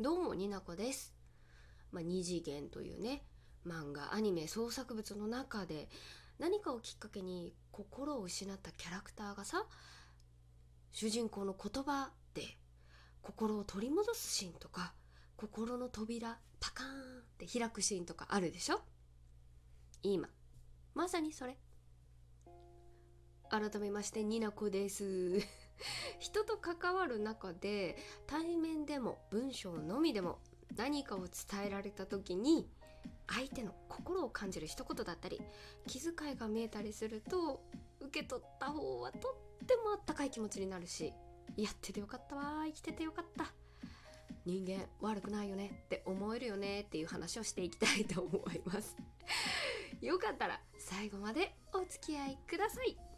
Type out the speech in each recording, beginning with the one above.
どうもになこです、まあ、二次元というね漫画アニメ創作物の中で何かをきっかけに心を失ったキャラクターがさ主人公の言葉で心を取り戻すシーンとか心の扉パカーンって開くシーンとかあるでしょ？今。まさにそれ。改めましてになこです。人と関わる中で対面でも文章のみでも何かを伝えられた時に相手の心を感じる一言だったり気遣いが見えたりすると受け取った方はとってもあったかい気持ちになるしやっててよかったわ生きててよかった。人間悪くないよねって思えるよねっていう話をしていきたいと思います。よかったら最後までお付き合いください。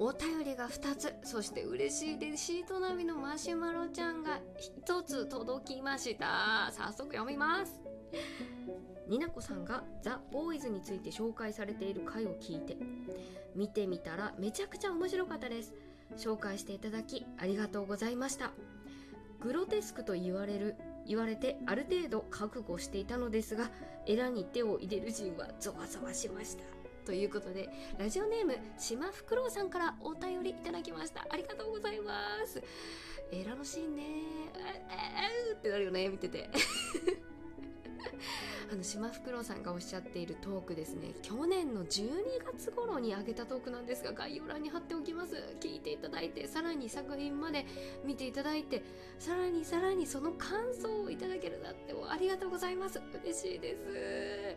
お便りが2つそして嬉しいレシート並みのマシュマロちゃんが1つ届きました。早速読みます。になこさんがザ・ボーイズについて紹介されている回を聞いて見てみたらめちゃくちゃ面白かったです。紹介していただきありがとうございました。グロテスクと言われる言われてある程度覚悟していたのですがエラに手を入れるシーンはゾワゾワしました。ということでラジオネームしまふくろうさんからお便りいただきました。ありがとうございます。エラのシーンね。ええってなるよね見てて。あの島フクロウさんがおっしゃっているトークですね。去年の12月頃に上げたトークなんですが概要欄に貼っておきます。聞いていただいてさらに作品まで見ていただいてさらにさらにその感想をいただけるだってありがとうございます。嬉しいです。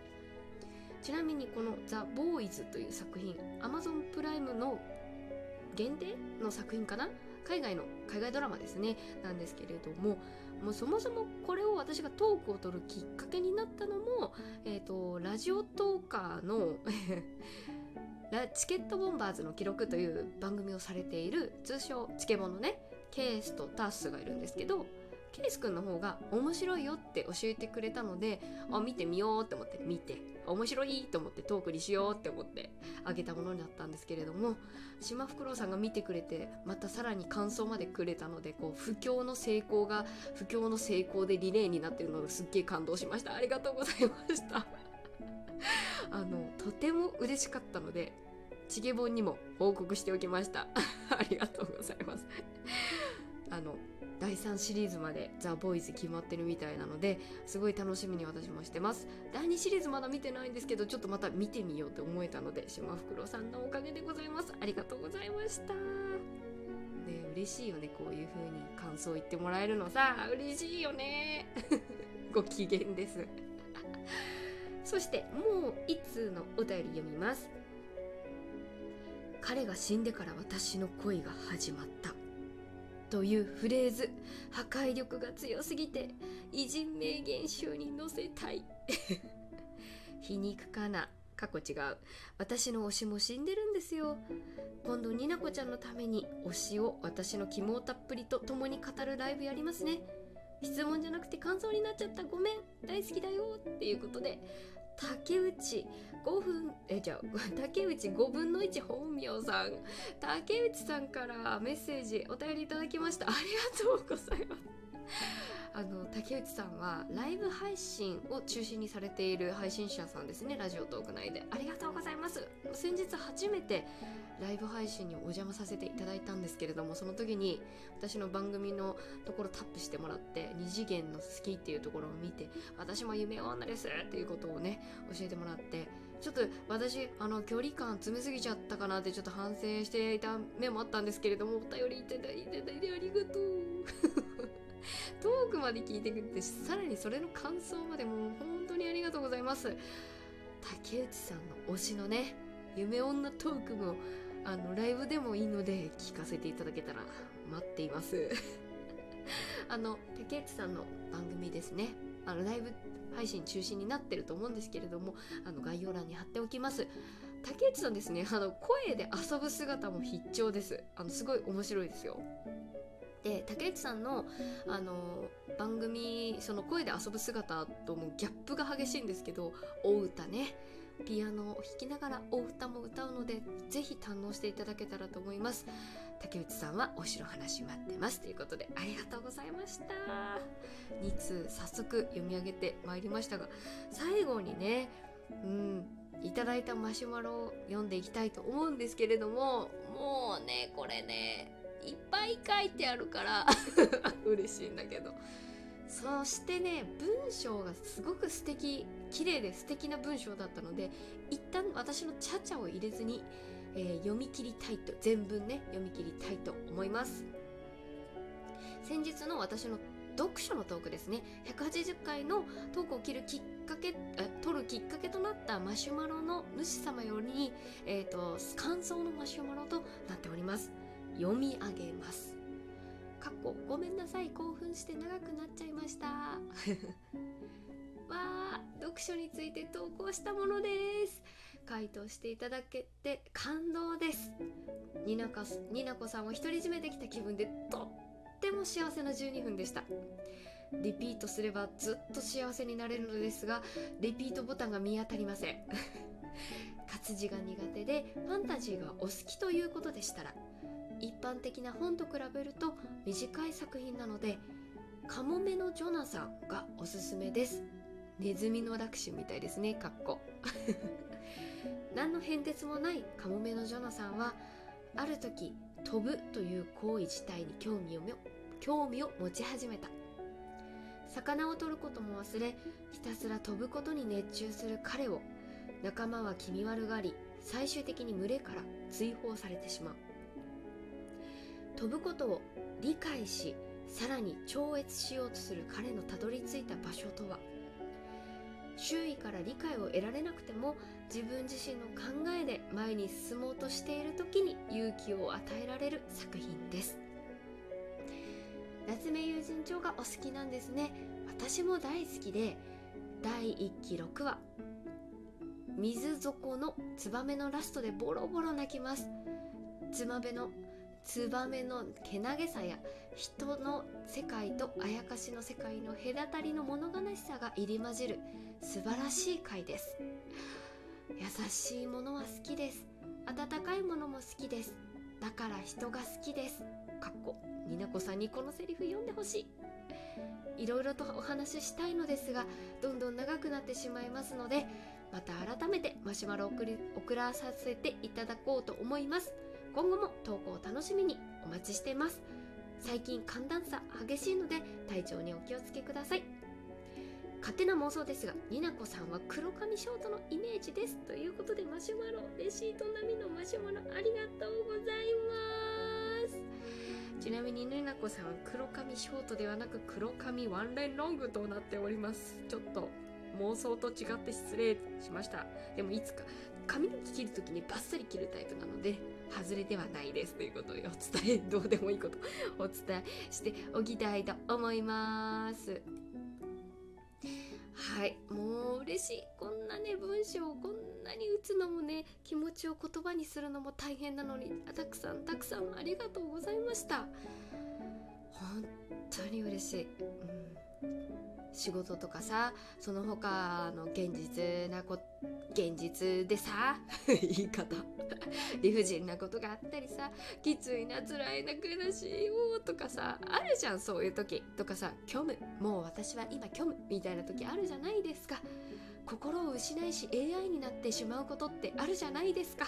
ちなみにこの「ザ・ボーイズという作品 Amazon プライムの限定の作品かな？海外の海外ドラマですね。なんですけれどももうそもそもこれを私がトークを取るきっかけになったのも、えーと、ラジオトーカーの チケットボンバーズの記録という番組をされている通称チケボンのねケースとタッスがいるんですけどケースくんの方が面白いよって教えてくれたのであ見てみようって思って見て。面白いと思ってトークにしようって思ってあげたものだったんですけれども島フクロウさんが見てくれてまたさらに感想までくれたのでこう不況の成功が不況の成功でリレーになってるのがすっげえ感動しました。ありがとうございました。あのとても嬉しかったのでチゲボンにも報告しておきました。ありがとうございます。あの第3シリーズまでザ・ボーイズ決まってるみたいなのですごい楽しみに私もしてます。第2シリーズまだ見てないんですけどちょっとまた見てみようと思えたので島袋さんのおかげでございます。ありがとうございました。ね嬉しいよねこういう風に感想言ってもらえるのさ。嬉しいよね。ご機嫌です。そしてもう一通のお便り読みます。彼が死んでから私の恋が始まった。というフレーズ。破壊力が強すぎて偉人名言集に載せたい。皮肉かな？過去違う。私の推しも死んでるんですよ。今度になこちゃんのために推しを私の肝たっぷりと共に語るライブやりますね。質問じゃなくて感想になっちゃった。ごめん。大好きだよ。っていうことで竹内5分えじゃ 竹内5分の1本名さん。竹内さんからメッセージお便りいただきました。ありがとうございます。あの竹内さんはライブ配信を中心にされている配信者さんですね。ラジオトーク内で。ありがとうございます。先日初めてライブ配信にお邪魔させていただいたんですけれどもその時に私の番組のところタップしてもらって二次元の好きっていうところを見て私も夢女ですっていうことをね教えてもらってちょっと私あの距離感詰めすぎちゃったかなってちょっと反省していた面もあったんですけれどもお便りいただいてありがとう。トークまで聞いてくれてさらにそれの感想までもう本当にありがとうございます。竹内さんの推しのね夢女トークもあのライブでもいいので聞かせていただけたら待っています。あの竹内さんの番組ですね。あのライブ配信中心になってると思うんですけれどもあの概要欄に貼っておきます。竹内さんですねあの声で遊ぶ姿も必聴です。あのすごい面白いですよ。で竹内さんのあの番組その声で遊ぶ姿ともギャップが激しいんですけどお歌ね。ピアノを弾きながらお歌も歌うのでぜひ堪能していただけたらと思います。竹内さんはお城話待ってます。ということでありがとうございました。2通早速読み上げてまいりましたが最後にねうんいただいたマシュマロを読んでいきたいと思うんですけれどももうねこれねいっぱい書いてあるから 嬉しいんだけど。そしてね文章がすごく素敵綺麗で素敵な文章だったので一旦私のちゃちゃを入れずにえー、読み切りたいと全文ね読み切りたいと思います。先日の私の読書のトークですね。180回のトークを切るきっかけ取るきっかけとなったマシュマロの主様より、えーと、感想のマシュマロとなっております。読み上げます。かっこごめんなさい興奮して長くなっちゃいました。わあ読書について投稿したものです。回答していただけて感動です。になこになこさんを独り占めできた気分でとっても幸せな12分でした。リピートすればずっと幸せになれるのですがリピートボタンが見当たりません。活字が苦手でファンタジーがお好きということでしたら一般的な本と比べると短い作品なのでカモメのジョナサンがおすすめです。ネズミのラクシュみたいですねかっこ。何の変哲もないカモメのジョナさんはある時飛ぶという行為自体に興味を興味を持ち始めた。魚を取ることも忘れひたすら飛ぶことに熱中する彼を仲間は気味悪がり最終的に群れから追放されてしまう。飛ぶことを理解しさらに超越しようとする彼のたどり着いた場所とは。周囲から理解を得られなくても自分自身の考えで前に進もうとしている時に勇気を与えられる作品です。夏目友人帳がお好きなんですね。私も大好きで第1期6話。水底のツバメのラストでボロボロ泣きます。ツバメのツバメのけなげさや人の世界とあやかしの世界の隔たりの物悲しさが入り混じる素晴らしい回です。優しいものは好きです。温かいものも好きです。だから人が好きです。かっこになこさんにこのセリフ読んでほしい。いろいろとお話ししたいのですがどんどん長くなってしまいますのでまた改めてマシュマロを送り送らさせていただこうと思います。今後も投稿を楽しみにお待ちしています。最近寒暖差激しいので体調にお気をつけください。勝手な妄想ですがになこさんは黒髪ショートのイメージです。ということでマシュマロレシート並みのマシュマロありがとうございます。ちなみにになこさんは黒髪ショートではなく黒髪ワンレンロングとなっております。ちょっと妄想と違って失礼しました。でもいつか髪の毛切るときにバッサリ切るタイプなので外れではないですということをお伝えどうでもいいことお伝えしておきたいと思います。はいもう嬉しい。こんなね文章をこんなに打つのもね気持ちを言葉にするのも大変なのにたくさんたくさんありがとうございました。本当に嬉しい、うん仕事とかさその他の現実なこ現実でさ 言い方。理不尽なことがあったりさきついな辛いな悲しいよとかさあるじゃんそういう時。とかさ虚無。もう私は今虚無みたいな時あるじゃないですか。心を失いし AI になってしまうことってあるじゃないですか。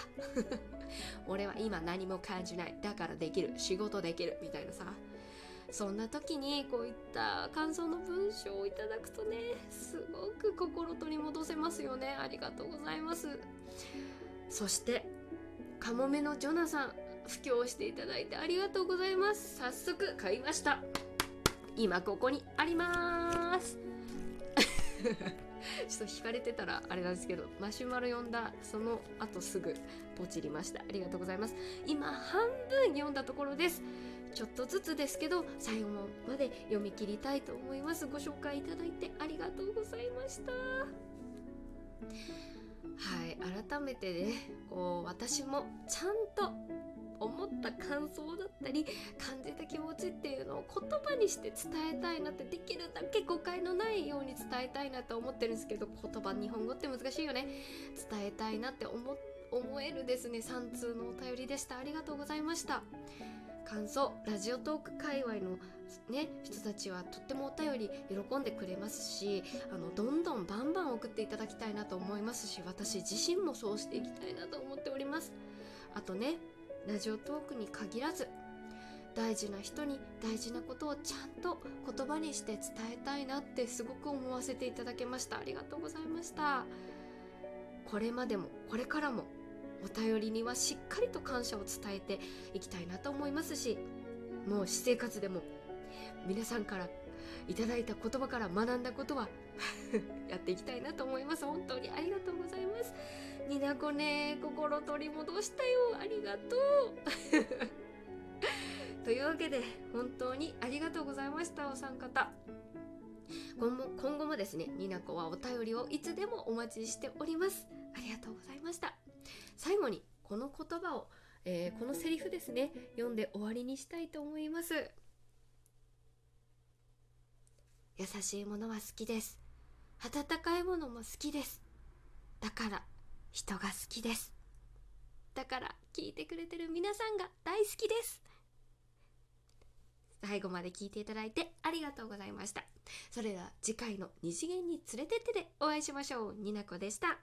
俺は今何も感じない。だからできる。仕事できる。みたいなさ。そんな時にこういった感想の文章をいただくとねすごく心取り戻せますよね。ありがとうございます。そしてカモメのジョナさん布教していただいてありがとうございます。早速買いました。今ここにあります。ちょっと引かれてたらあれなんですけどマシュマロ読んだその後すぐポチりました。ありがとうございます。今半分読んだところです。ちょっとずつですけど最後まで読み切りたいと思います。ご紹介いただいてありがとうございました。はい改めてねこう私もちゃんと思った感想だったり感じた気持ちっていうのを言葉にして伝えたいなってできるだけ誤解のないように伝えたいなと思ってるんですけど言葉日本語って難しいよね。伝えたいなって思思えるですね。3通のお便りでした。ありがとうございました。感想ラジオトーク界隈のね人たちはとってもお便り喜んでくれますしあのどんどんバンバン送っていただきたいなと思いますし私自身もそうしていきたいなと思っております。あとねラジオトークに限らず大事な人に大事なことをちゃんと言葉にして伝えたいなってすごく思わせていただけました。ありがとうございました。これまでもこれからもお便りにはしっかりと感謝を伝えていきたいなと思いますしもう私生活でも皆さんからいただいた言葉から学んだことは やっていきたいなと思います。本当にありがとうございます。になこね心取り戻したよ。ありがとう。というわけで本当にありがとうございましたお三方。今後今後もですねになこはお便りをいつでもお待ちしております。ありがとうございました。最後にこの言葉を、えー、このセリフですね読んで終わりにしたいと思います。優しいものは好きです。温かいものも好きです。だから人が好きです。だから聞いてくれてる皆さんが大好きです。最後まで聞いていただいてありがとうございました。それでは次回の二次元に連れてってでお会いしましょう。になこでした